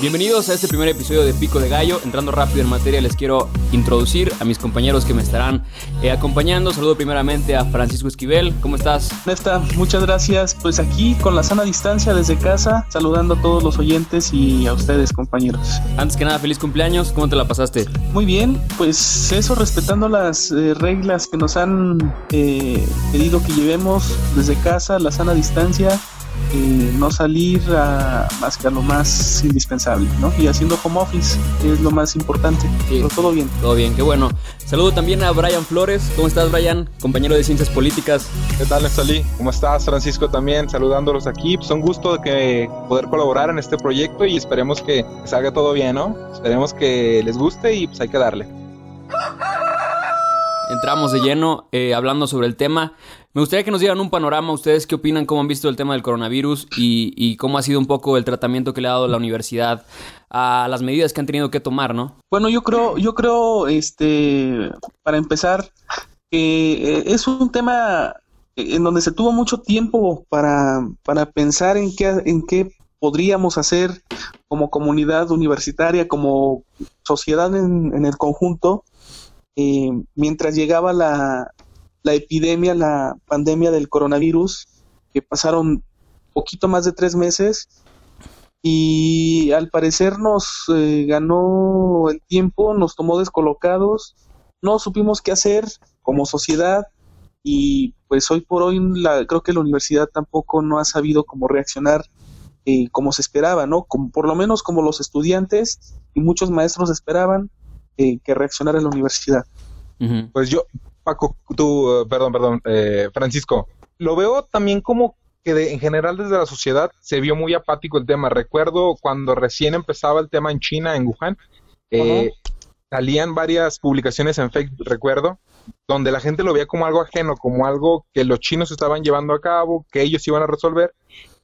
Bienvenidos a este primer episodio de Pico de Gallo. Entrando rápido en materia, les quiero introducir a mis compañeros que me estarán eh, acompañando. Saludo primeramente a Francisco Esquivel. ¿Cómo estás? Nesta, muchas gracias. Pues aquí con la sana distancia desde casa, saludando a todos los oyentes y a ustedes, compañeros. Antes que nada, feliz cumpleaños. ¿Cómo te la pasaste? Muy bien, pues eso, respetando las eh, reglas que nos han eh, pedido que llevemos desde casa, la sana distancia eh, no salir a, más que a lo más indispensable, ¿no? Y haciendo home office es lo más importante, pero todo bien. Todo bien, qué bueno. Saludo también a Brian Flores. ¿Cómo estás, Brian? Compañero de Ciencias Políticas. ¿Qué tal, Nestalí? ¿Cómo estás, Francisco? También saludándolos aquí. Pues un gusto de que poder colaborar en este proyecto y esperemos que salga todo bien, ¿no? Esperemos que les guste y pues hay que darle entramos de lleno eh, hablando sobre el tema. Me gustaría que nos dieran un panorama, ustedes qué opinan, cómo han visto el tema del coronavirus y, cómo ha sido un poco el tratamiento que le ha dado la universidad a las medidas que han tenido que tomar, ¿no? Bueno, yo creo, yo creo, este, para empezar, que eh, es un tema en donde se tuvo mucho tiempo para, para pensar en qué, en qué podríamos hacer como comunidad universitaria, como sociedad en, en el conjunto, eh, mientras llegaba la, epidemia, la pandemia del coronavirus, que pasaron poquito más de tres meses y al parecer nos eh, ganó el tiempo, nos tomó descolocados, no supimos qué hacer como sociedad y pues hoy por hoy la, creo que la universidad tampoco no ha sabido cómo reaccionar eh, como se esperaba, ¿no? Como, por lo menos como los estudiantes y muchos maestros esperaban eh, que reaccionara en la universidad. Pues yo, Paco, tú, eh, perdón, perdón, eh, Francisco, lo veo también como que en general desde la sociedad se vio muy apático el tema. Recuerdo cuando recién empezaba el tema en China, en Wuhan, salían varias publicaciones en Facebook, recuerdo, donde la gente lo veía como algo ajeno, como algo que los chinos estaban llevando a cabo, que ellos iban a resolver,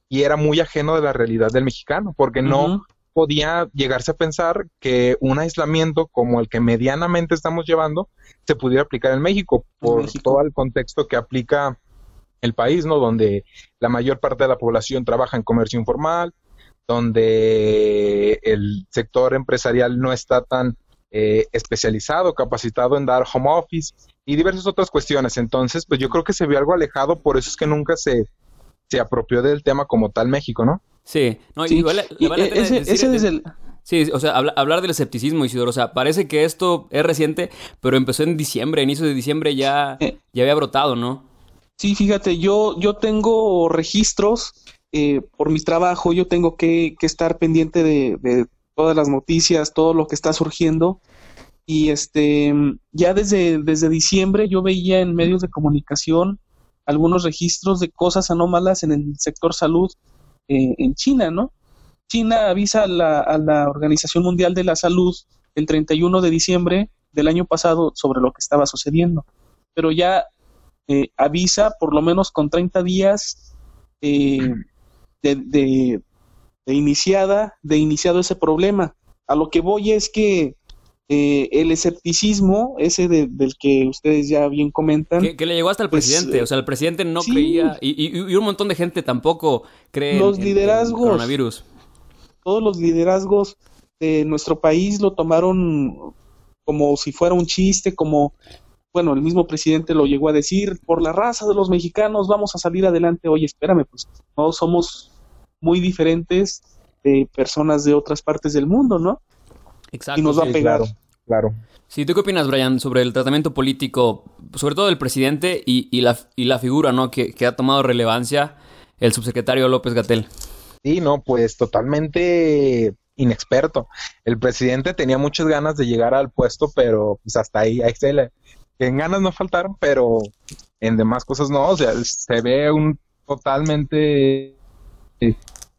y era muy ajeno de la realidad del mexicano, porque no podía llegarse a pensar que un aislamiento como el que medianamente estamos llevando se pudiera aplicar en México por todo el contexto que aplica el país, ¿no? Donde la mayor parte de la población trabaja en comercio informal, donde el sector empresarial no está tan eh, especializado, capacitado en dar home office y diversas otras cuestiones. Entonces, pues yo creo que se vio algo alejado, por eso es que nunca se, se apropió del tema como tal México, ¿no? Sí, no, igual, ese, es el... Sí, o sea, hablar del escepticismo, Isidoro, o sea, parece que esto es reciente, pero empezó en diciembre, inicio de diciembre ya, eh. ya había brotado, ¿no? Sí, fíjate, yo, yo tengo registros eh, por mi trabajo, yo tengo que, que estar pendiente de, de, todas las noticias, todo lo que está surgiendo. Y este, ya desde, desde diciembre yo veía en medios de comunicación algunos registros de cosas anómalas en el sector salud eh, en China, ¿no? China avisa a la, Organización Mundial de la Salud el 31 de diciembre del año pasado sobre lo que estaba sucediendo, pero ya eh, avisa por lo menos con 30 días eh, de, de, iniciada, de iniciado ese problema. A lo que voy es que eh, el escepticismo, ese del que ustedes ya bien comentan. Que, le llegó hasta el pues, presidente, o sea, el presidente no creía, y, un montón de gente tampoco cree los liderazgos, el coronavirus. Todos los liderazgos de nuestro país lo tomaron como si fuera un chiste, como, bueno, el mismo presidente lo llegó a decir, por la raza de los mexicanos vamos a salir adelante. Oye, espérame, pues no somos muy diferentes de personas de otras partes del mundo, ¿no? Exacto. Y nos va a pegar. Claro, Sí, ¿tú qué opinas, Brian, sobre el tratamiento político, sobre todo del presidente y, la, y la figura ¿no? que, ha tomado relevancia el subsecretario López Gatel? Sí, no, pues totalmente inexperto. El presidente tenía muchas ganas de llegar al puesto, pero pues hasta ahí, ahí se le... En ganas no faltaron, pero en demás cosas no. O sea, se ve un totalmente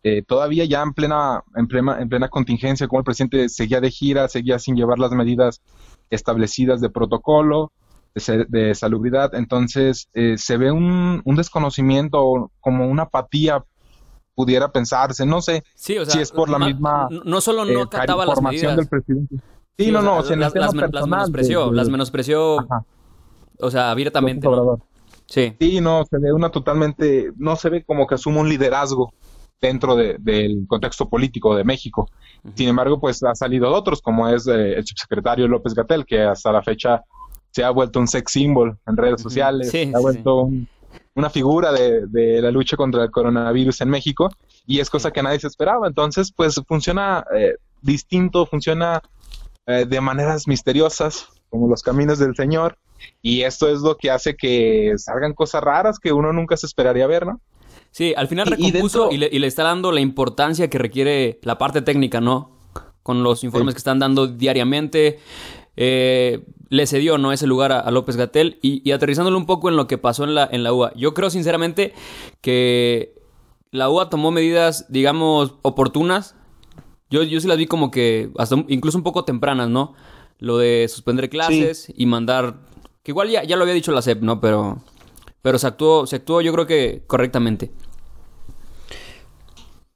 eh, todavía ya en plena, en, plena, en plena contingencia, como el presidente seguía de gira, seguía sin llevar las medidas establecidas de protocolo, de, salubridad, entonces eh, se ve un, un desconocimiento, como una apatía pudiera pensarse, no sé si es por la misma no solo no eh, las medidas del presidente. Sí, no, no, las, las, menospreció, las menospreció, o sea, abiertamente. Sí. Sí, no, se ve una totalmente, no se ve como que asuma un liderazgo dentro del contexto político de México. Sin embargo, pues ha salido otros, como es eh, el subsecretario López Gatel, que hasta la fecha se ha vuelto un sex symbol en redes sociales, se ha vuelto una figura de, la lucha contra el coronavirus en México, y es cosa que nadie se esperaba. Entonces, pues funciona eh, distinto, funciona eh, de maneras misteriosas, como los caminos del Señor, y esto es lo que hace que salgan cosas raras que uno nunca se esperaría ver, ¿no? Sí, al final recompuso y, le, está dando la importancia que requiere la parte técnica, ¿no? Con los informes que están dando diariamente. Eh, le cedió, ¿no? Ese lugar a, López Gatel. Y, aterrizándolo un poco en lo que pasó en la, en la UA. Yo creo sinceramente que la UA tomó medidas, digamos, oportunas. Yo, yo sí las vi como que hasta incluso un poco tempranas, ¿no? Lo de suspender clases y mandar. Que igual ya, ya lo había dicho la SEP, ¿no? Pero. Pero se actuó, se actuó yo creo que correctamente.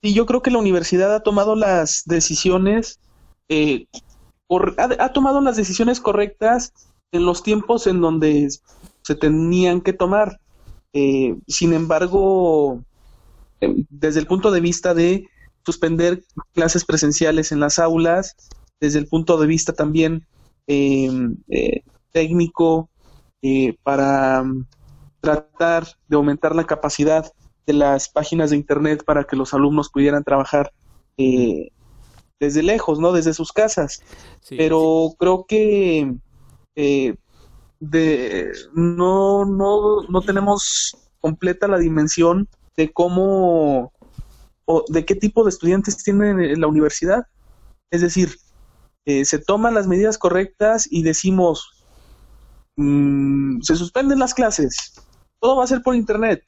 Y yo creo que la universidad ha tomado las decisiones, eh, ha, tomado las decisiones correctas en los tiempos en donde se tenían que tomar. Eh, sin embargo, em, desde el punto de vista de suspender clases presenciales en las aulas, desde el punto de vista también em, eh, técnico, para mm, tratar de aumentar la capacidad de las páginas de internet para que los alumnos pudieran trabajar eh, desde lejos, ¿no? Desde sus casas. Pero creo que eh, de, no, no, no tenemos completa la dimensión de cómo o de qué tipo de estudiantes tienen en la universidad. Es decir, eh, se toman las medidas correctas y decimos, mm, se suspenden las clases, todo va a ser por internet.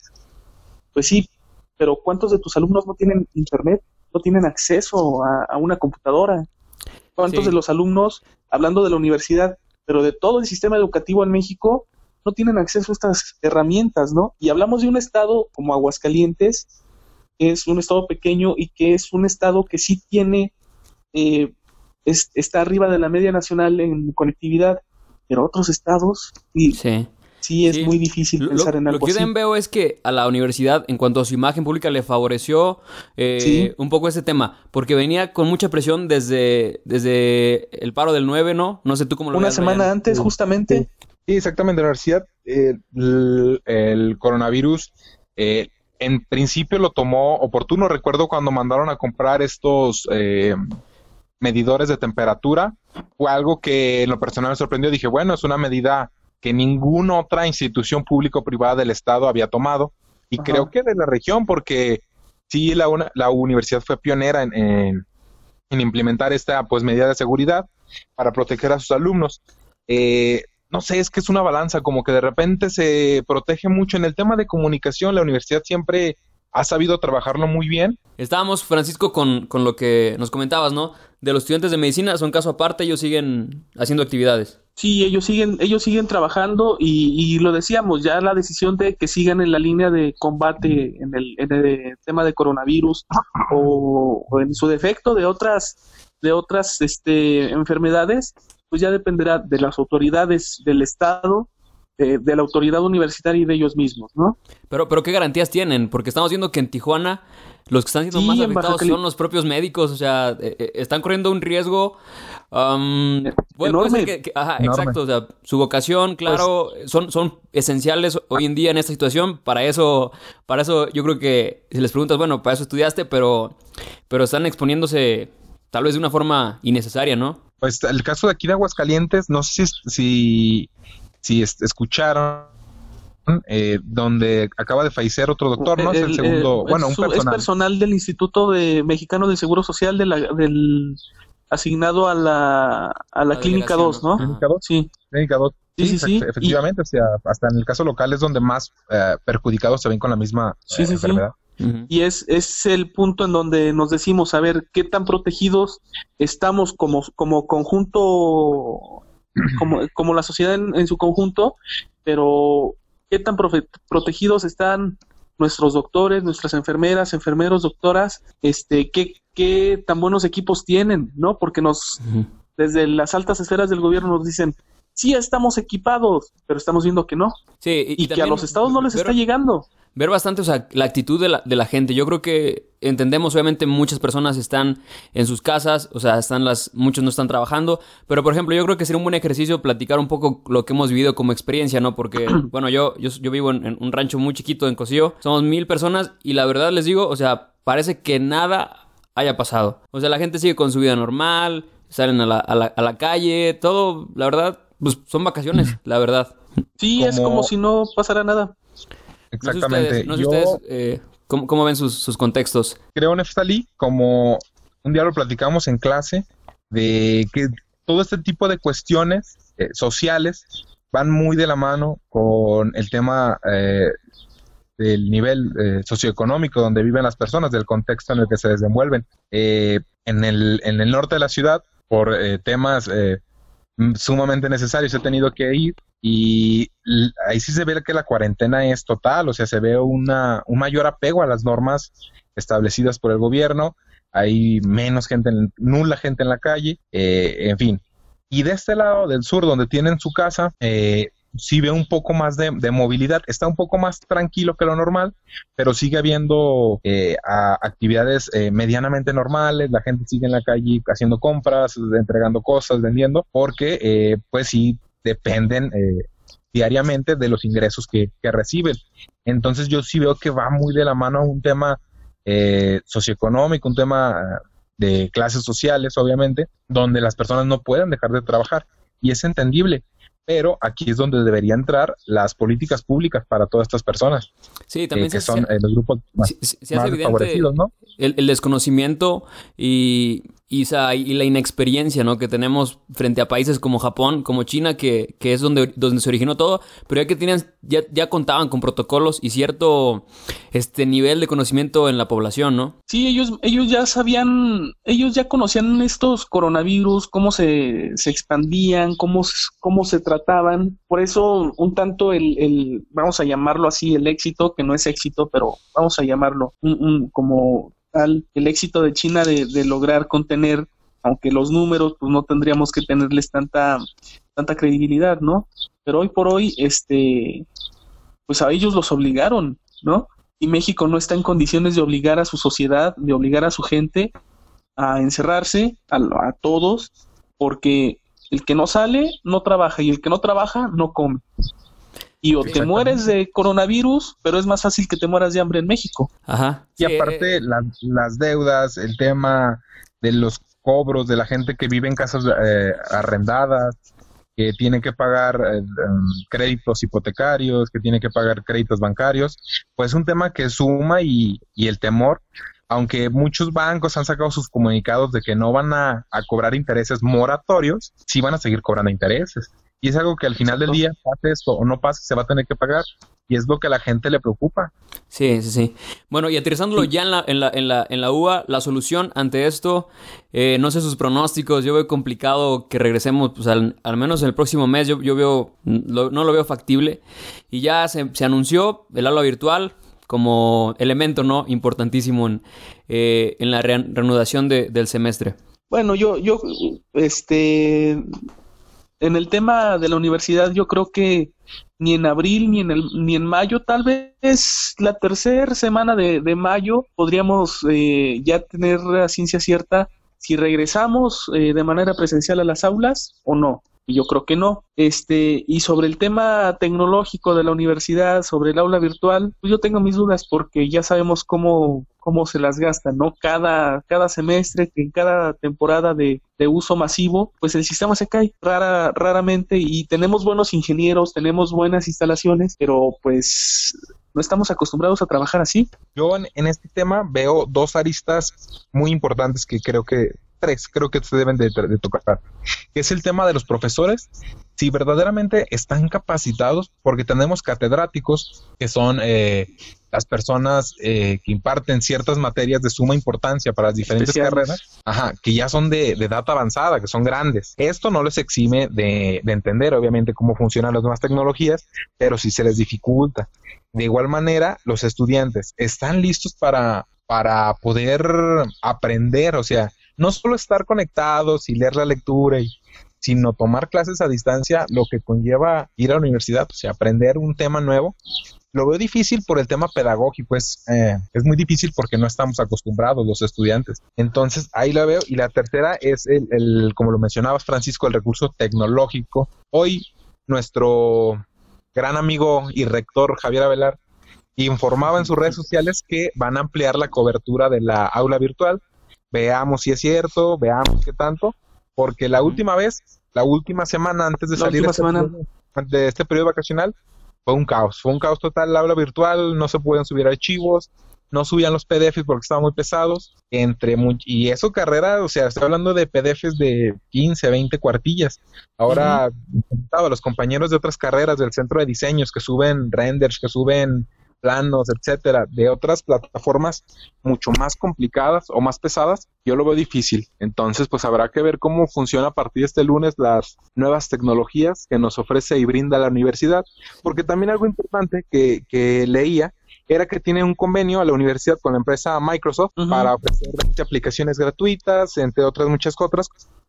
Pues sí, pero ¿cuántos de tus alumnos no tienen internet? No tienen acceso a, una computadora. ¿Cuántos de los alumnos, hablando de la universidad, pero de todo el sistema educativo en México, no tienen acceso a estas herramientas, ¿no? Y hablamos de un estado como Aguascalientes, que es un estado pequeño y que es un estado que sí tiene, eh, está arriba de la media nacional en conectividad, pero otros estados, y sí sí es muy difícil pensar en algo Lo que yo también veo es que a la universidad, en cuanto a su imagen pública, le favoreció eh, un poco ese tema, porque venía con mucha presión desde, desde el paro del 9, ¿no? No sé tú cómo lo Una semana antes, justamente. Sí, exactamente. La universidad, eh, el, coronavirus, eh, en principio lo tomó oportuno. Recuerdo cuando mandaron a comprar estos medidores de temperatura, fue algo que en lo personal me sorprendió. Dije, bueno, es una medida que ninguna otra institución público o privada del Estado había tomado. Y creo que de la región, porque sí, la, la universidad fue pionera en, en, implementar esta pues, medida de seguridad para proteger a sus alumnos. Eh, no sé, es que es una balanza, como que de repente se protege mucho en el tema de comunicación. La universidad siempre ha sabido trabajarlo muy bien. Estábamos, Francisco, con, con lo que nos comentabas, ¿no? De los estudiantes de medicina, son caso aparte, ellos siguen haciendo actividades. Sí, ellos siguen, ellos siguen trabajando y, y, lo decíamos, ya la decisión de que sigan en la línea de combate en el, en el tema de coronavirus o, en su defecto de otras, de otras este, enfermedades, pues ya dependerá de las autoridades del Estado, de, la autoridad universitaria y de ellos mismos, ¿no? Pero, pero ¿qué garantías tienen? Porque estamos viendo que en Tijuana los que están siendo más afectados son los propios médicos, o sea, eh, eh, están corriendo un riesgo Um, ajá, exacto. O sea, su vocación, claro, pues son, son esenciales hoy en día en esta situación. Para eso, para eso yo creo que si les preguntas, bueno, para eso estudiaste, pero, pero están exponiéndose tal vez de una forma innecesaria, ¿no? Pues el caso de aquí de Aguascalientes, no sé si, si, escucharon eh, donde acaba de fallecer otro doctor, ¿no? es el segundo, bueno, un personal. Es personal del Instituto de Mexicano del Seguro Social de la, del asignado a la, a la, clínica 2, ¿no? ¿Clínica 2? Sí. Clínica 2. Sí, sí, Efectivamente, o sea, hasta en el caso local es donde más eh, perjudicados se ven con la misma eh, enfermedad. Y es, es el punto en donde nos decimos, a ver, qué tan protegidos estamos como, como conjunto, como, como la sociedad en, su conjunto, pero qué tan protegidos están nuestros doctores, nuestras enfermeras, enfermeros, doctoras, este, qué, qué tan buenos equipos tienen, ¿no? Porque nos, desde las altas esferas del gobierno nos dicen, sí estamos equipados, pero estamos viendo que no. Sí, y, que a los estados no les está llegando. Ver bastante, o sea, la actitud de la, de la gente. Yo creo que entendemos, obviamente, muchas personas están en sus casas, o sea, están las, muchos no están trabajando, pero por ejemplo, yo creo que sería un buen ejercicio platicar un poco lo que hemos vivido como experiencia, ¿no? Porque, bueno, yo, yo, yo vivo en, un rancho muy chiquito en Cosío, somos mil personas y la verdad les digo, o sea, parece que nada haya pasado. O sea, la gente sigue con su vida normal, salen a la, a la, a la calle, todo, la verdad, pues son vacaciones, la verdad. Sí, es como si no pasara nada. Exactamente. No sé ustedes, eh, ¿cómo, ven sus, contextos? Creo, Neftalí, como un día lo platicamos en clase, de que todo este tipo de cuestiones eh, sociales van muy de la mano con el tema eh, del nivel socioeconómico donde viven las personas, del contexto en el que se desenvuelven. en, el, en el norte de la ciudad, por temas sumamente necesarios, he tenido que ir y ahí sí se ve que la cuarentena es total, o sea, se ve una, un mayor apego a las normas establecidas por el gobierno, hay menos gente, nula gente en la calle, eh, en fin. Y de este lado del sur, donde tienen su casa, eh, sí ve un poco más de, movilidad, está un poco más tranquilo que lo normal, pero sigue habiendo eh, actividades eh, medianamente normales, la gente sigue en la calle haciendo compras, entregando cosas, vendiendo, porque pues sí dependen eh, diariamente de los ingresos que, reciben. Entonces yo sí veo que va muy de la mano a un tema eh, socioeconómico, un tema de clases sociales, obviamente, donde las personas no pueden dejar de trabajar. Y es entendible pero aquí es donde deberían entrar las políticas públicas para todas estas personas. Sí, también que son los grupos más, favorecidos, ¿no? El, desconocimiento y, y, la inexperiencia ¿no? que tenemos frente a países como Japón, como China, que, que es donde, donde se originó todo, pero ya que tenían, ya, ya contaban con protocolos y cierto este nivel de conocimiento en la población, ¿no? Sí, ellos, ellos ya sabían, ellos ya conocían estos coronavirus, cómo se, se expandían, cómo, cómo se trataban. Por eso, un tanto el, el, vamos a llamarlo así, el éxito, que no es éxito, pero vamos a llamarlo un, como tal, el éxito de China de, lograr contener aunque los números pues no tendríamos que tenerles tanta tanta credibilidad, ¿no? Pero hoy por hoy este pues a ellos los obligaron, ¿no? Y México no está en condiciones de obligar a su sociedad, de obligar a su gente a encerrarse a todos porque el que no sale no trabaja y el que no trabaja no come. Y o te mueres de coronavirus, pero es más fácil que te mueras de hambre en México. Ajá. Y aparte, las deudas, el tema de los cobros de la gente que vive en casas eh, arrendadas, que tiene que pagar eh, em, créditos hipotecarios, que tiene que pagar créditos bancarios, pues es un tema que suma y, y el temor aunque muchos bancos han sacado sus comunicados de que no van a, cobrar intereses moratorios, sí van a seguir cobrando intereses. Y es algo que al final del día, pase esto o no pase, se va a tener que pagar. Y es lo que a la gente le preocupa. Sí, sí, sí. Bueno, y aterrizándolo ya en la, en, la, en, la, en la UA, la solución ante esto, eh, no sé sus pronósticos, yo veo complicado que regresemos, pues al, menos en el próximo mes, yo, yo veo, no lo veo factible. Y ya se, se anunció el aula virtual, como elemento no importantísimo en, eh, en la reanudación del semestre. Bueno, yo, yo, este, en el tema de la universidad, yo creo que ni en abril ni en, el, ni en mayo, tal vez la tercera semana de, mayo podríamos eh, ya tener a ciencia cierta si regresamos eh, de manera presencial a las aulas o no. Yo creo que no. Este, y sobre el tema tecnológico de la universidad, sobre el aula virtual, pues yo tengo mis dudas porque ya sabemos cómo, cómo se las gastan, ¿no? Cada, cada semestre, en cada temporada de, de uso masivo, pues el sistema se cae rara, raramente y tenemos buenos ingenieros, tenemos buenas instalaciones, pero pues no estamos acostumbrados a trabajar así. Yo en, este tema veo dos aristas muy importantes que creo que tres creo que se deben de, tocar, que es el tema de los profesores, si verdaderamente están capacitados, porque tenemos catedráticos que son eh, las personas eh, que imparten ciertas materias de suma importancia para las diferentes carreras, ajá, que ya son de, de, data avanzada, que son grandes. Esto no les exime de, de entender, obviamente, cómo funcionan las nuevas tecnologías, pero sí se les dificulta. De igual manera, los estudiantes están listos para, para poder aprender, o sea, no solo estar conectados y leer la lectura, sino tomar clases a distancia, lo que conlleva ir a la universidad, o sea, aprender un tema nuevo. lo veo difícil por el tema pedagógico, es, eh, es muy difícil porque no estamos acostumbrados los estudiantes. Entonces, ahí la veo. Y la tercera es el, el como lo mencionabas, Francisco, el recurso tecnológico. Hoy, nuestro gran amigo y rector Javier Avelar informaba en sus redes sociales que van a ampliar la cobertura de la aula virtual. Veamos si es cierto, veamos qué tanto, porque la última vez, la última semana antes de salir de este, periodo, de este periodo vacacional, fue un caos, fue un caos total la aula virtual, no se pueden subir archivos, no subían los PDFs porque estaban muy pesados, entre y eso carrera, o sea, estoy hablando de PDFs de 15, 20 cuartillas. Ahora, los compañeros de otras carreras del centro de diseños que suben renders, que suben planos, etcétera, de otras plataformas mucho más complicadas o más pesadas, yo lo veo difícil. Entonces, pues habrá que ver cómo funciona a partir de este lunes las nuevas tecnologías que nos ofrece y brinda la universidad, porque también algo importante que, que leía era que tiene un convenio a la universidad con la empresa Microsoft para ofrecer aplicaciones gratuitas, entre otras muchas otras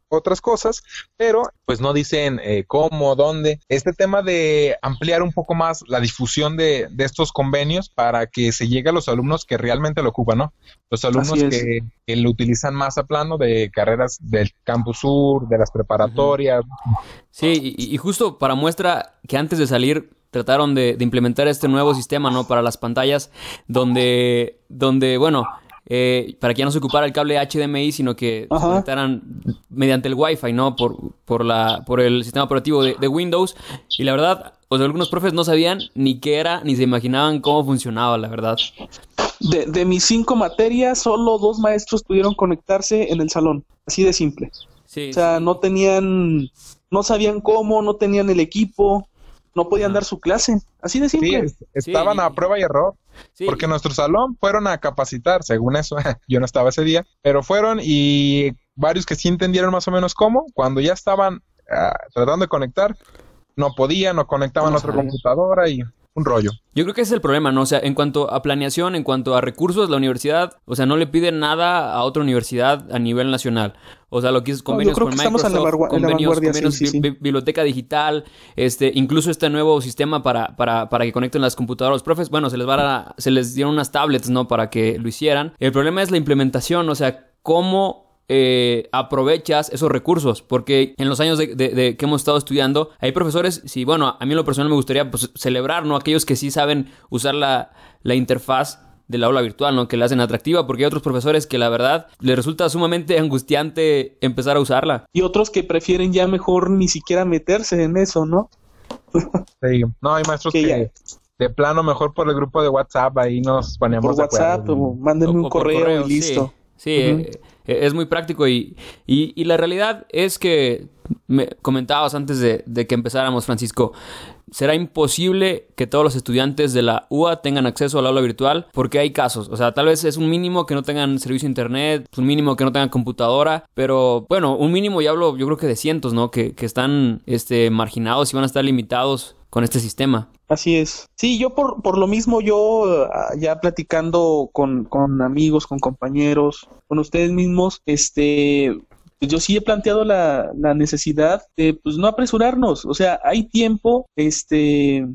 otras cosas, pero pues no dicen eh, cómo, dónde. Este tema de ampliar un poco más la difusión de, de, estos convenios para que se llegue a los alumnos que realmente lo ocupan, ¿no? Los alumnos que, lo utilizan más a plano de carreras del campus sur, de las preparatorias. Sí, y, y justo para muestra que antes de salir trataron de, de, implementar este nuevo sistema, ¿no? Para las pantallas, donde, donde bueno, eh, para que ya no se ocupara el cable HDMI, sino que se conectaran mediante el Wi-Fi, ¿no? Por, por, la, por el sistema operativo de, de Windows. Y la verdad, o sea, algunos profes no sabían ni qué era, ni se imaginaban cómo funcionaba, la verdad. De, de mis cinco materias, solo dos maestros pudieron conectarse en el salón. Así de simple. Sí, o sea, no tenían, no sabían cómo, no tenían el equipo, no podían dar su clase. Así de simple. Sí, estaban a prueba y error. Porque nuestro salón fueron a capacitar, según eso, yo no estaba ese día, pero fueron y varios que sí entendieron más o menos cómo, cuando ya estaban uh, tratando de conectar, no podían, no conectaban a otra computadora y un rollo. Yo creo que ese es el problema, ¿no? O sea, en cuanto a planeación, en cuanto a recursos, la universidad, o sea, no le pide nada a otra universidad a nivel nacional. O sea, lo que es convenios no, con Microsoft, convenios, convenios sí, sí. Bi biblioteca digital, este, incluso este nuevo sistema para, para, para que conecten las computadoras los profes, bueno, se les va a, se les dieron unas tablets, ¿no? Para que lo hicieran. El problema es la implementación, o sea, cómo eh, aprovechas esos recursos. Porque en los años de, de, de, que hemos estado estudiando, hay profesores, si bueno, a mí en lo personal me gustaría pues, celebrar, ¿no? Aquellos que sí saben usar la, la interfaz del aula virtual, ¿no? Que la hacen atractiva, porque hay otros profesores que la verdad les resulta sumamente angustiante empezar a usarla. Y otros que prefieren ya mejor ni siquiera meterse en eso, ¿no? sí, no, hay maestros que, que de plano mejor por el grupo de WhatsApp ahí nos ponemos por WhatsApp o mándenme un o correo, correo, y listo. Sí, sí uh -huh. eh, es muy práctico y, y, y, la realidad es que me comentabas antes de, de, que empezáramos, Francisco, será imposible que todos los estudiantes de la UA tengan acceso al aula virtual porque hay casos, o sea, tal vez es un mínimo que no tengan servicio a internet, un mínimo que no tengan computadora, pero bueno, un mínimo ya hablo yo creo que de cientos, ¿no? Que, que están este, marginados y van a estar limitados con este sistema. Así es. Sí, yo por, por lo mismo, yo ya platicando con, con amigos, con compañeros, con ustedes mismos, este, yo sí he planteado la, la necesidad de pues no apresurarnos. O sea, hay tiempo, este,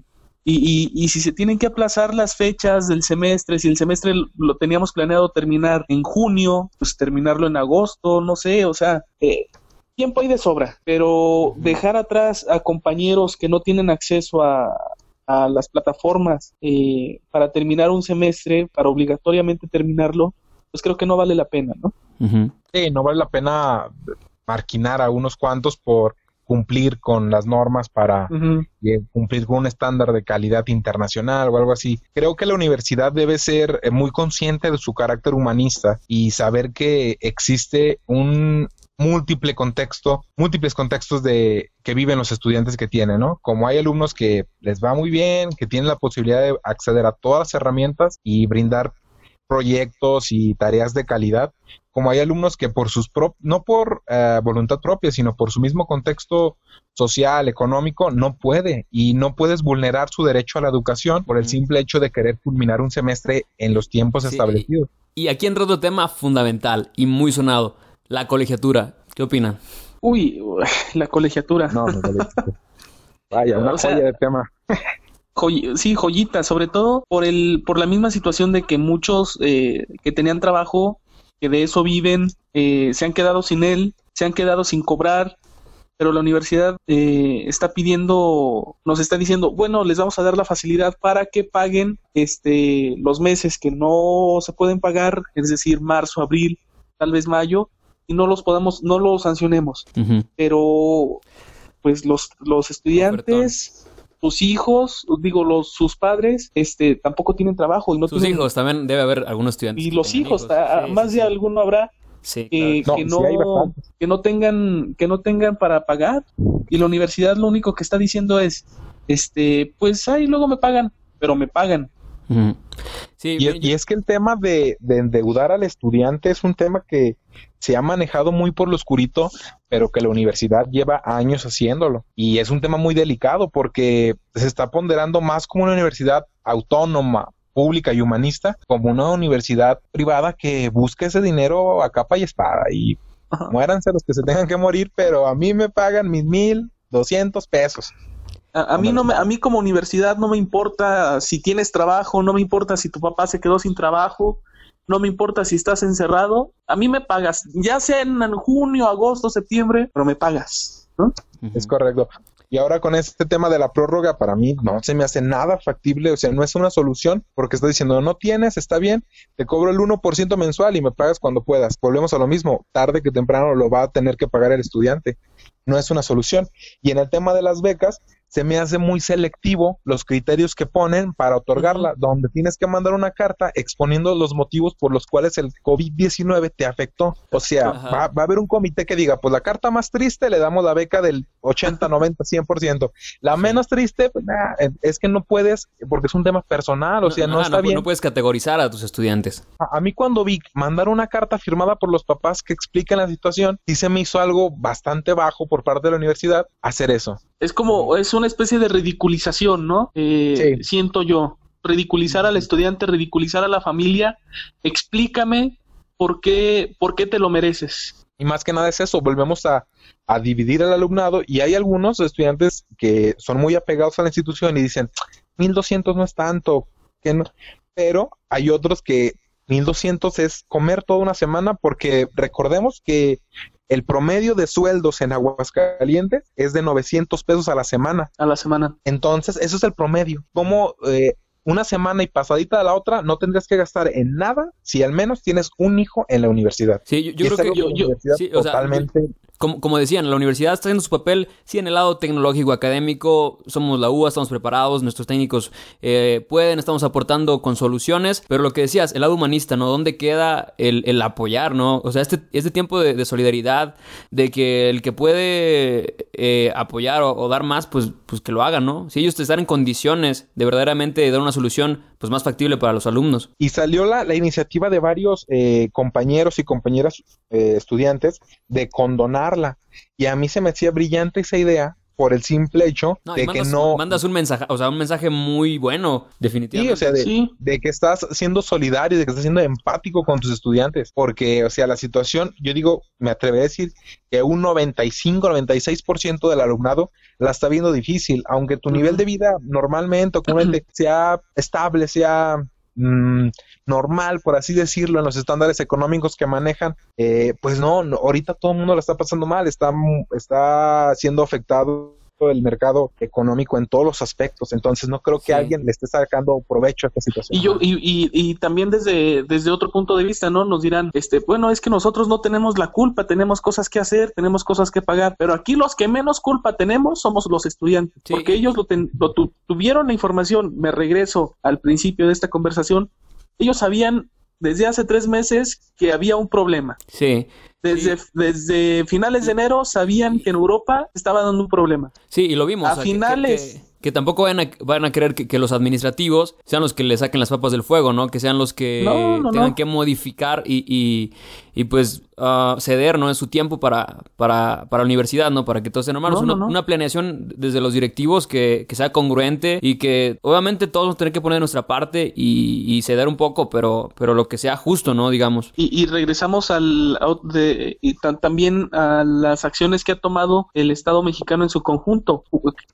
y, y, y, si se tienen que aplazar las fechas del semestre, si el semestre lo teníamos planeado terminar en junio, pues terminarlo en agosto, no sé, o sea, eh, tiempo hay de sobra, pero dejar atrás a compañeros que no tienen acceso a, a las plataformas eh, para terminar un semestre, para obligatoriamente terminarlo, pues creo que no vale la pena, ¿no? Uh -huh. Sí, no vale la pena marquinar a unos cuantos por cumplir con las normas para uh -huh. cumplir con un estándar de calidad internacional o algo así. Creo que la universidad debe ser eh, muy consciente de su carácter humanista y saber que existe un múltiple contexto, múltiples contextos de que viven los estudiantes que tienen, ¿no? Como hay alumnos que les va muy bien, que tienen la posibilidad de acceder a todas las herramientas y brindar proyectos y tareas de calidad, como hay alumnos que por sus prop no por uh, voluntad propia, sino por su mismo contexto social, económico, no puede y no puedes vulnerar su derecho a la educación por el simple hecho de querer culminar un semestre en los tiempos sí, establecidos. Y aquí entra otro tema fundamental y muy sonado la colegiatura, ¿qué opinan? Uy, la colegiatura. No, no, Vaya, una o sea, de tema. Sí, joyitas, sobre todo por el, por la misma situación de que muchos eh, que tenían trabajo, que de eso viven, eh, se han quedado sin él, se han quedado sin cobrar, pero la universidad eh, está pidiendo, nos está diciendo, bueno, les vamos a dar la facilidad para que paguen este los meses que no se pueden pagar, es decir, marzo, abril, tal vez mayo, y no los podamos, no los sancionemos. Pero pues los, los estudiantes sus hijos, digo, los sus padres, este, tampoco tienen trabajo y no sus hijos también debe haber algunos estudiantes. Y los hijos, más de alguno habrá que, no, que no tengan que no tengan para pagar. Y la universidad lo único que está diciendo es, este, pues ahí luego me pagan, pero me pagan. y, es que el tema de, de, endeudar al estudiante es un tema que se ha manejado muy por lo oscurito, pero que la universidad lleva años haciéndolo. Y es un tema muy delicado porque se está ponderando más como una universidad autónoma, pública y humanista, como una universidad privada que busca ese dinero a capa y espada. Y muéranse los que se tengan que morir, pero a mí me pagan mis mil doscientos pesos. A, mí no me, a mí como universidad no me importa si tienes trabajo, no me importa si tu papá se quedó sin trabajo, no me importa si estás encerrado, a mí me pagas, ya sea en junio, agosto, septiembre, pero me pagas. ¿no? Es correcto. Y ahora con este tema de la prórroga, para mí no se me hace nada factible, o sea, no es una solución porque está diciendo, no tienes, está bien, te cobro el 1% mensual y me pagas cuando puedas. Volvemos a lo mismo, tarde que temprano lo va a tener que pagar el estudiante. No es una solución. Y en el tema de las becas, se me hace muy selectivo los criterios que ponen para otorgarla, donde tienes que mandar una carta exponiendo los motivos por los cuales el COVID-19 te afectó. O sea, va, a haber un comité que diga, pues la carta más triste le damos la beca del 80, 90, 100%. La menos triste, pues es que no puedes, porque es un tema personal, o sea, no, está bien. No puedes categorizar a tus estudiantes. A, mí cuando vi mandar una carta firmada por los papás que explican la situación, sí se me hizo algo bastante bajo por parte de la universidad hacer eso. Es como, es una especie de ridiculización, ¿no? Eh, siento yo. Ridiculizar al estudiante, ridiculizar a la familia. Explícame por qué, por qué te lo mereces. Y más que nada es eso, volvemos a, a dividir el alumnado y hay algunos estudiantes que son muy apegados a la institución y dicen, 1200 no es tanto, que no, pero hay otros que 1200 es comer toda una semana porque recordemos que el promedio de sueldos en Aguascalientes es de 900 pesos a la semana. A la semana. Entonces, eso es el promedio. Como eh, una semana y pasadita de la otra, no tendrías que gastar en nada si al menos tienes un hijo en la universidad. Sí, yo, creo que yo, totalmente como, como, decían, la universidad está haciendo su papel, sí, en el lado tecnológico, académico, somos la UA, estamos preparados, nuestros técnicos eh, pueden, estamos aportando con soluciones, pero lo que decías, el lado humanista, ¿no? ¿Dónde queda el, el apoyar, ¿no? O sea, este, este tiempo de, solidaridad, de que el que puede eh, apoyar o, dar más, pues, pues que lo haga, ¿no? Si ellos están en condiciones de verdaderamente dar una solución, pues más factible para los alumnos. Y salió la, la iniciativa de varios eh, compañeros y compañeras estudiantes de condonar y a mí se me hacía brillante esa idea por el simple hecho de que no... Mandas un mensaje, o sea, un mensaje muy bueno, definitivamente. Sí, o sea, de, que estás siendo solidario, de que estás siendo empático con tus estudiantes, porque, o sea, la situación, yo digo, me atreveré a decir que un 95, 96% del alumnado la está viendo difícil, aunque tu nivel de vida normalmente o comúnmente sea estable, sea Mm, normal, por así decirlo, en los estándares económicos que manejan, eh, pues no, ahorita todo el mundo la está pasando mal, está, está siendo afectado el mercado económico en todos los aspectos. Entonces no creo que alguien le esté sacando provecho a esta situación. Y yo, y, y, y, también desde, desde otro punto de vista, ¿no? Nos dirán, este, bueno, es que nosotros no tenemos la culpa, tenemos cosas que hacer, tenemos cosas que pagar, pero aquí los que menos culpa tenemos somos los estudiantes, porque ellos lo, lo tuvieron la información, me regreso al principio de esta conversación, ellos sabían desde hace tres meses que había un problema. Sí. Desde, desde finales de enero sabían que en Europa estaba dando un problema. Sí, y lo vimos. A finales que tampoco van a, van a querer que, los administrativos sean los que le saquen las papas del fuego, ¿no? Que sean los que tengan que modificar y, y, pues uh, ceder, ¿no? En su tiempo para, para, para la universidad, ¿no? Para que todo esté normal. una, una, planeación desde los directivos que, que, sea congruente y que obviamente todos vamos a tener que poner nuestra parte y, ceder un poco, pero, pero lo que sea justo, ¿no? Digamos. Y, regresamos al, de eh, y también a las acciones que ha tomado el Estado mexicano en su conjunto.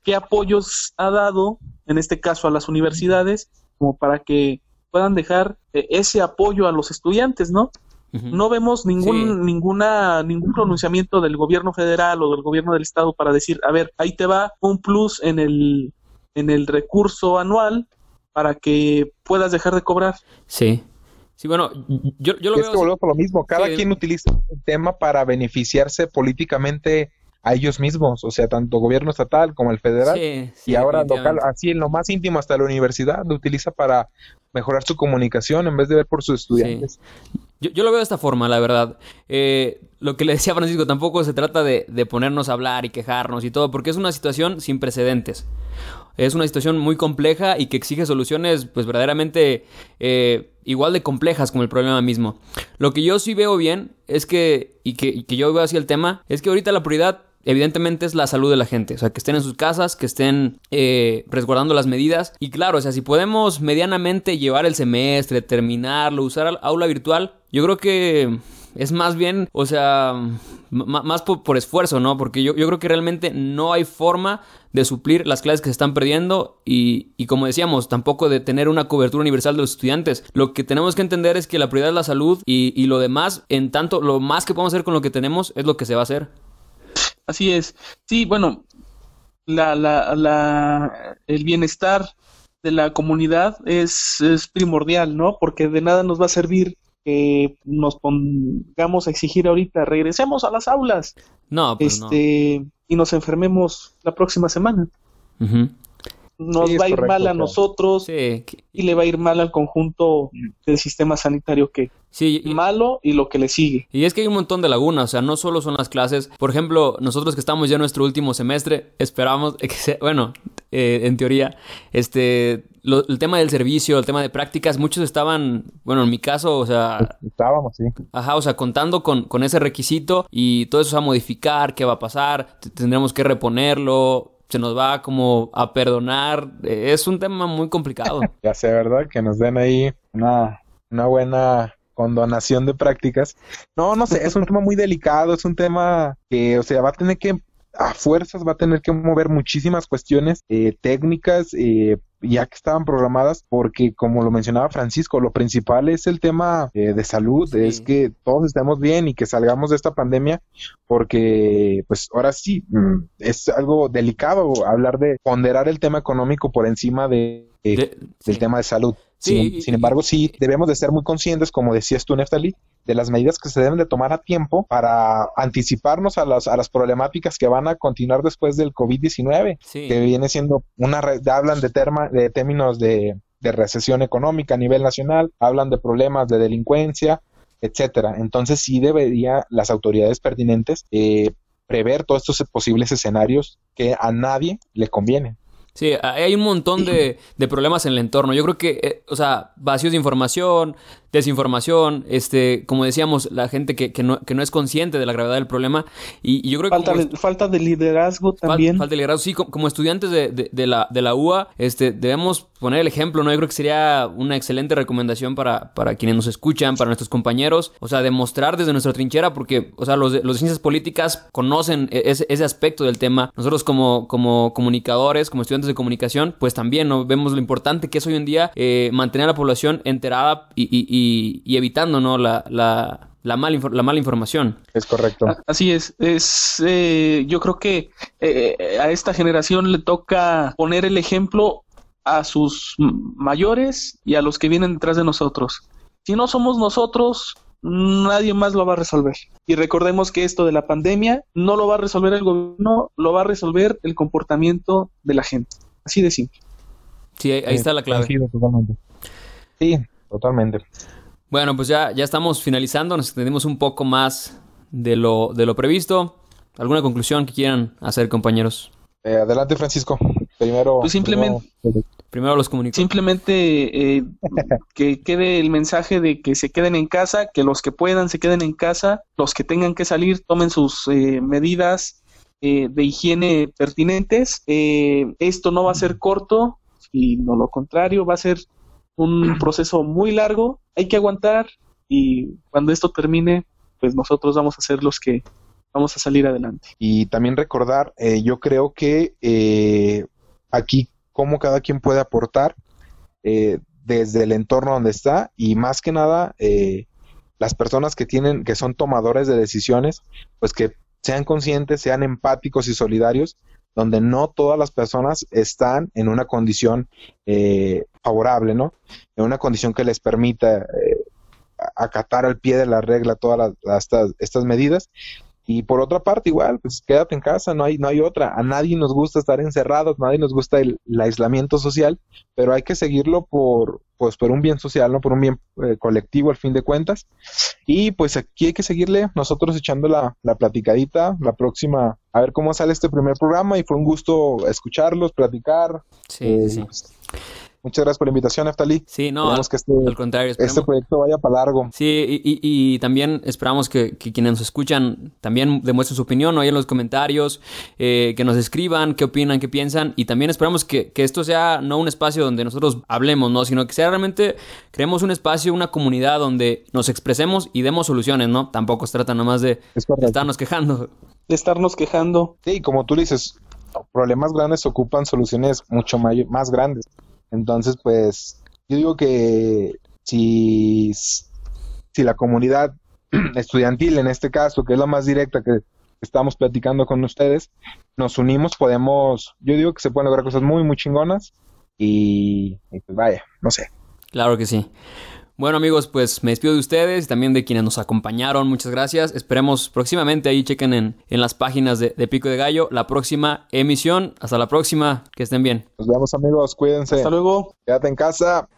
¿Qué apoyos ha dado, en este caso a las universidades, como para que puedan dejar eh, ese apoyo a los estudiantes, ¿no? No vemos ningún, ninguna, ningún pronunciamiento del gobierno federal o del gobierno del estado para decir, a ver, ahí te va un plus en el, en el recurso anual para que puedas dejar de cobrar. Sí. Sí, bueno, yo, yo lo es veo... lo mismo, cada quien utiliza el tema para beneficiarse políticamente a ellos mismos, o sea, tanto gobierno estatal como el federal, y ahora local, así en lo más íntimo hasta la universidad, lo utiliza para mejorar su comunicación en vez de ver por sus estudiantes. Yo, lo veo de esta forma, la verdad. Eh, lo que le decía Francisco, tampoco se trata de, ponernos a hablar y quejarnos y todo, porque es una situación sin precedentes. Es una situación muy compleja y que exige soluciones, pues verdaderamente eh, igual de complejas como el problema mismo. Lo que yo sí veo bien es que, y que, y que yo veo así el tema, es que ahorita la prioridad evidentemente es la salud de la gente. O sea, que estén en sus casas, que estén eh, resguardando las medidas. Y claro, o sea, si podemos medianamente llevar el semestre, terminarlo, usar aula virtual, yo creo que es más bien, o sea, más por, esfuerzo, ¿no? Porque yo, yo, creo que realmente no hay forma de suplir las clases que se están perdiendo y, y, como decíamos, tampoco de tener una cobertura universal de los estudiantes. Lo que tenemos que entender es que la prioridad es la salud y, y lo demás, en tanto, lo más que podemos hacer con lo que tenemos es lo que se va a hacer. Así es. Sí, bueno, la, la, la, el bienestar de la comunidad es, es primordial, ¿no? Porque de nada nos va a servir que nos pongamos a exigir ahorita, regresemos a las aulas. No, pues este, Y nos enfermemos la próxima semana nos va a ir mal a nosotros y le va a ir mal al conjunto del sistema sanitario que sí, malo y lo que le sigue. Y es que hay un montón de lagunas, o sea, no solo son las clases. Por ejemplo, nosotros que estamos ya en nuestro último semestre, esperamos que sea, bueno, eh, en teoría, este, el tema del servicio, el tema de prácticas, muchos estaban, bueno, en mi caso, o sea... Estábamos, sí. Ajá, o sea, contando con, con ese requisito y todo eso se va a modificar, qué va a pasar, tendremos que reponerlo, se nos va como a perdonar. Es un tema muy complicado. ya sé, ¿verdad? Que nos den ahí una, una buena condonación de prácticas. No, no sé, es un tema muy delicado, es un tema que, o sea, va a tener que, a fuerzas, va a tener que mover muchísimas cuestiones eh, técnicas, eh, ya que estaban programadas, porque como lo mencionaba Francisco, lo principal es el tema eh, de salud, es que todos estemos bien y que salgamos de esta pandemia, porque pues ahora sí, mm, es algo delicado hablar de ponderar el tema económico por encima de, del tema de salud. Sin, sin, embargo, sí debemos de ser muy conscientes, como decías tú, Neftali, de las medidas que se deben de tomar a tiempo para anticiparnos a las, a las problemáticas que van a continuar después del COVID-19, que viene siendo una, hablan de, terma, de términos de, de recesión económica a nivel nacional, hablan de problemas de delincuencia, etcétera. Entonces sí debería las autoridades pertinentes eh, prever todos estos posibles escenarios que a nadie le convienen. Sí, hay un montón de, de, problemas en el entorno. Yo creo que, eh, o sea, vacíos de información, desinformación, este, como decíamos, la gente que, que, no, que no es consciente de la gravedad del problema. Y, yo creo falta que... De, falta de liderazgo también. falta de liderazgo, sí, como, estudiantes de, de, la, de la UA, este, debemos poner el ejemplo, ¿no? Yo creo que sería una excelente recomendación para, para quienes nos escuchan, para nuestros compañeros, o sea, demostrar desde nuestra trinchera, porque, o sea, los, los de ciencias políticas conocen e, ese, ese aspecto del tema. Nosotros como, como comunicadores, como estudiantes de comunicación, pues también ¿no? vemos lo importante que es hoy en día eh, mantener a la población enterada y, y y, evitando ¿no? la, la, la, mal la mala información. Es correcto. Así es. es eh, yo creo que eh, a esta generación le toca poner el ejemplo a sus mayores y a los que vienen detrás de nosotros. Si no somos nosotros, nadie más lo va a resolver. Y recordemos que esto de la pandemia no lo va a resolver el gobierno, lo va a resolver el comportamiento de la gente. Así de simple. Sí, ahí, está la clave. Sí, totalmente. Bueno, pues ya, ya estamos finalizando, nos extendimos un poco más de lo, de lo previsto. ¿Alguna conclusión que quieran hacer, compañeros? Eh, adelante, Francisco. Primero. Pues simplemente. Primero, los comunicó. Simplemente eh, que quede el mensaje de que se queden en casa, que los que puedan se queden en casa, los que tengan que salir tomen sus eh, medidas de higiene pertinentes. esto no va a ser corto, sino lo contrario, va a ser un proceso muy largo, hay que aguantar y cuando esto termine, pues nosotros vamos a ser los que vamos a salir adelante. Y también recordar, eh, yo creo que eh, aquí cómo cada quien puede aportar eh, desde el entorno donde está y más que nada las personas que tienen, que son tomadores de decisiones, pues que sean conscientes, sean empáticos y solidarios, donde no todas las personas están en una condición favorable, ¿no? En una condición que les permita acatar al pie de la regla todas estas, estas medidas y por otra parte, igual, pues quédate en casa, no hay, no hay otra. A nadie nos gusta estar encerrados, a nadie nos gusta el, aislamiento social, pero hay que seguirlo por, pues, por un bien social, ¿no? Por un bien eh, colectivo, al fin de cuentas. Y pues aquí hay que seguirle, nosotros echando la, la platicadita, la próxima, a ver cómo sale este primer programa. Y fue un gusto escucharlos, platicar. Sí, sí. Pues, Muchas gracias por la invitación, Neftali. Sí, no, que este, al contrario. Este proyecto vaya para largo. Sí, y, también esperamos que, quienes nos escuchan también demuestren su opinión ahí en los comentarios, eh, que nos escriban qué opinan, qué piensan, y también esperamos que, esto sea no un espacio donde nosotros hablemos, ¿no? Sino que sea realmente, creemos un espacio, una comunidad donde nos expresemos y demos soluciones, ¿no? Tampoco se trata nomás de estarnos quejando. De estarnos quejando. Sí, como tú dices, problemas grandes ocupan soluciones mucho más grandes. Entonces, pues, yo digo que si, si la comunidad estudiantil, en este caso, que es la más directa que estamos platicando con ustedes, nos unimos, podemos, yo digo que se pueden lograr cosas muy, muy chingonas y, y pues vaya, no sé. Claro que sí. Bueno amigos, pues me despido de ustedes y también de quienes nos acompañaron. Muchas gracias. Esperemos próximamente ahí chequen en, en las páginas de, de, Pico de Gallo la próxima emisión. Hasta la próxima. Que estén bien. Nos vemos amigos. Cuídense. Hasta luego. Quédate en casa.